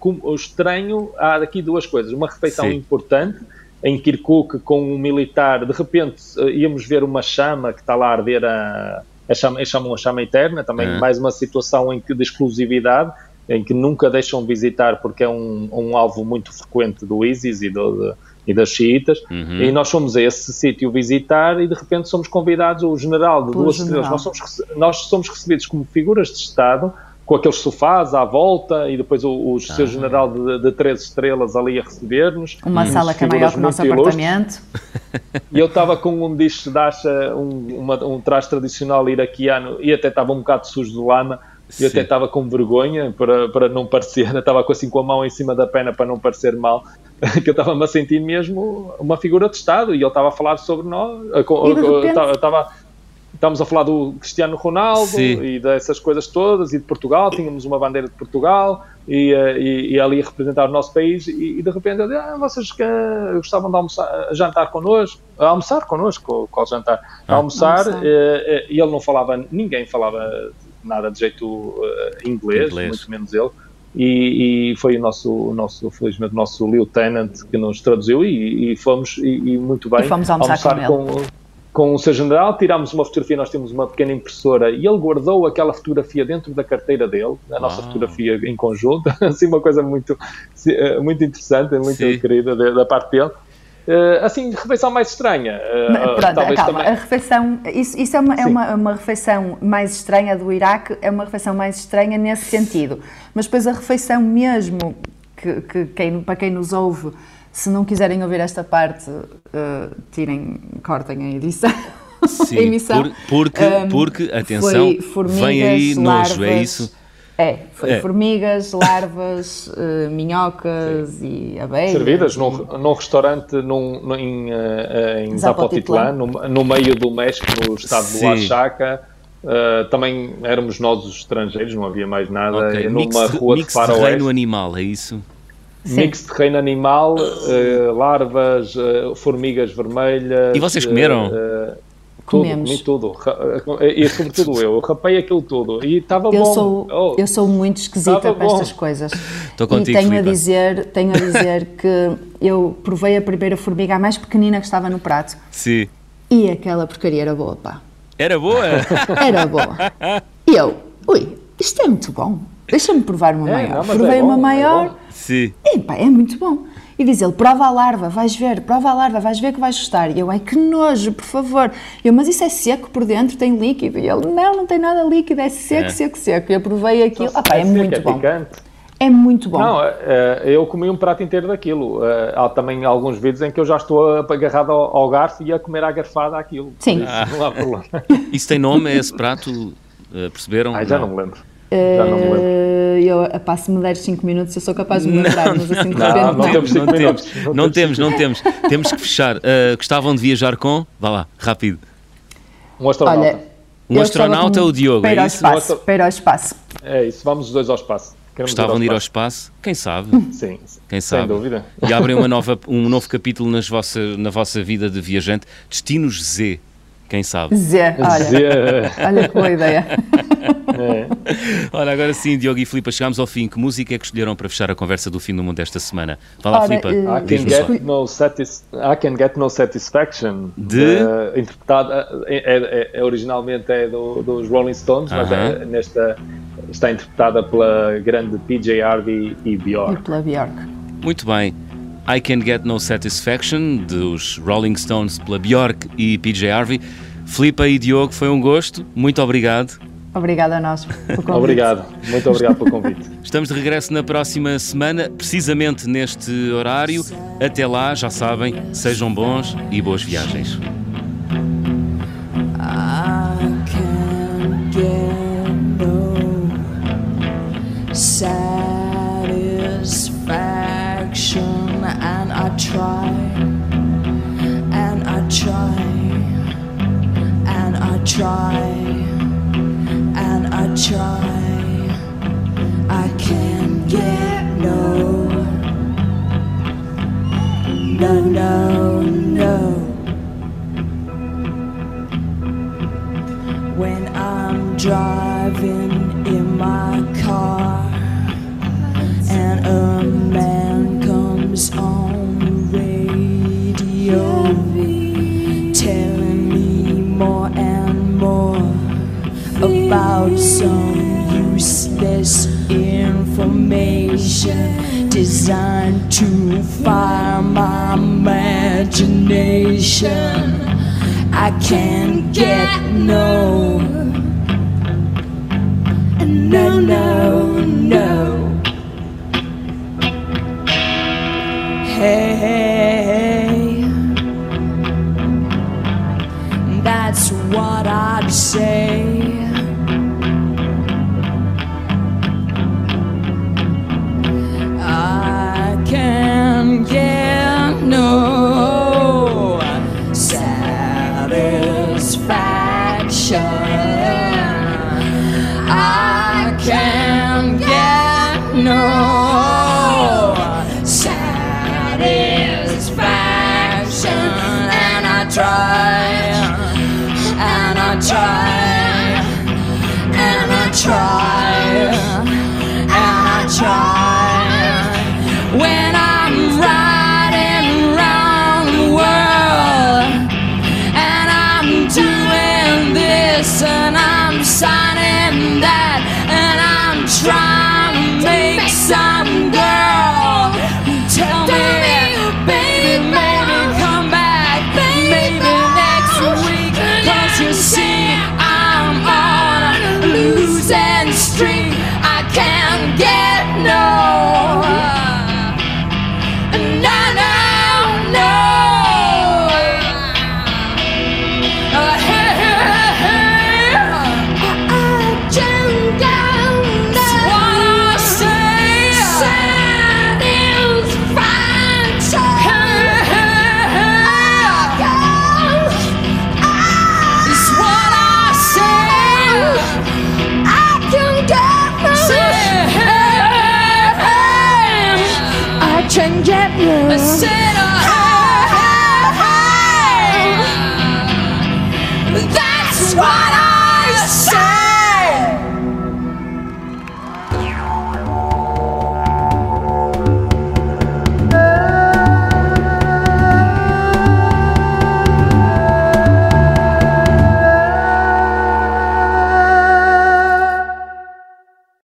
o estranho. Há aqui duas coisas. Uma refeição Sim. importante em Kirkuk com um militar, de repente eh, íamos ver uma chama que está lá a arder a, a chama, eles chamam a chama eterna, também é. mais uma situação em que, de exclusividade, em que nunca deixam de visitar porque é um, um alvo muito frequente do ISIS e, do, de, e das xiitas, uhum. e nós fomos a esse sítio visitar e de repente somos convidados, o general de duas estrelas, nós somos, nós somos recebidos como figuras de Estado, com aqueles sofás à volta e depois o, o ah. seu general de, de três estrelas ali a receber-nos. Uma sala que é maior que o nosso apartamento. E eu estava com um disco de acha, um, uma, um traje tradicional iraquiano e até estava um bocado sujo de lama. E eu até estava com vergonha para, para não parecer, estava assim com a mão em cima da pena para não parecer mal, que eu estava-me a sentir mesmo uma figura de Estado e ele estava a falar sobre nós. Eu estava estamos a falar do Cristiano Ronaldo Sim. e dessas coisas todas, e de Portugal, tínhamos uma bandeira de Portugal, e, eh, e, e ali a representar o nosso país, e, e de repente eu disse, ah, vocês que gostavam de almoçar, jantar connosco, a almoçar connosco, qual jantar? Ah. almoçar, almoçar. E, eh, eh, e ele não falava, ninguém falava nada de jeito uh, inglês, inglês, muito menos ele, e, e, foi o nosso, o nosso, felizmente, o nosso lieutenant que nos traduziu e, e fomos, e, e, muito bem, e fomos almoçar, almoçar com, com, com, o seu general, tirámos uma fotografia, nós temos uma pequena impressora e ele guardou aquela fotografia dentro da carteira dele, a nossa fotografia em conjunto, assim uma coisa muito, eh, muito interessante, muito Sim. querida da, parte dele. Uh, assim, refeição mais estranha. Uh, Pronto, calma, também... a refeição, isso, isso é, uma, é uma, uma, refeição mais estranha do Iraque, é uma refeição mais estranha nesse sentido. Mas depois a refeição mesmo, que, que quem, para quem nos ouve, se não quiserem ouvir esta parte, uh, tirem, cortem a edição. Sim, a emissão. Por, porque, um, porque, atenção, vem aí larvas, nojo, é isso? É, foi é. formigas, larvas, uh, minhocas Sim. e abelhas. Servidas e... num, num restaurante num, num, em, uh, em Zapotitlán, no, no, meio do México, no estado Sim. do Oaxaca. Uh, também éramos nós os estrangeiros, não havia mais nada. Okay. Numa mix, rua mix de faroeste. reino animal, é isso? Sim. Mix de reino animal, larvas, formigas vermelhas. E vocês comeram? Comemos. Tudo, comi tudo. E sobretudo eu, rapei aquilo tudo. E estava eu bom. Sou, oh, eu sou muito esquisita para estas coisas. Estou contigo, e tenho a dizer, tenho a dizer que eu provei a primeira formiga a mais pequenina que estava no prato. Sim. E aquela porcaria era boa, pá. Era boa? Era boa. E eu, ui, isto é muito bom. Deixa-me provar uma é, maior. Não, Provei é uma bom, é maior. É Sim. E pá, é muito bom. E diz ele, prova a larva, vais ver, prova a larva, vais ver que vais gostar. E eu, ai que nojo, por favor. Eu, mas isso é seco por dentro, tem líquido. E ele, não, não tem nada líquido, é seco, é. seco, seco. E eu provei aquilo, ah pá, é, é muito é bom. Picante. É muito bom. Não, eh, eu comi um prato inteiro daquilo. Há também alguns vídeos em que eu já estou agarrado ao garfo e a comer à garfada aquilo. Sim. Isso, ah. não há problema. Isso tem nome, esse prato? Eh, perceberam? Ai, já não, não me lembro. Já não me lembro. Eu passo me der 5 minutos, eu sou capaz de me lembrar, mas assim de repente não. Não, temos 5 minutos. Não temos, não temos. Temos que fechar. Uh, gostavam de viajar com? Vá lá, rápido. Um astronauta. Olha, um astronauta ou o Diogo? Para, é isso? Espaço, para o espaço. É isso, vamos os dois ao espaço. Queremos Gostavam de ir ao espaço? Quem sabe? Sim, Quem sabe? sem dúvida. E abrem uma nova, um novo capítulo nas vossa, na vossa vida de viajante. Destinos Z. Quem sabe? Zé, olha, Zé. olha que boa ideia. É. Olha, agora sim, Diogo e Filipa, chegámos ao fim. Que música é que escolheram para fechar a conversa do fim do mundo desta semana? Fala, Filipa. Uh, I, can get no satis I Can Get No Satisfaction. De? Uh, interpretada, é, é, é, originalmente é do, dos Rolling Stones, uh -huh. mas é, nesta, está interpretada pela grande PJ Harvey e Bjork. E pela Bjork. Muito bem. I Can Get No Satisfaction, dos Rolling Stones pela Bjork e PJ Harvey. Filipa e Diogo, foi um gosto. Muito obrigado. Obrigada a nós Obrigado, muito obrigado pelo convite. Estamos de regresso na próxima semana, precisamente neste horário. Até lá, já sabem, sejam bons e boas viagens. try try. I can't get no no no no. When I'm driving in my car some useless information designed to fire my imagination. I can't get no, no, no, no. Hey, hey, hey, that's what I'd say.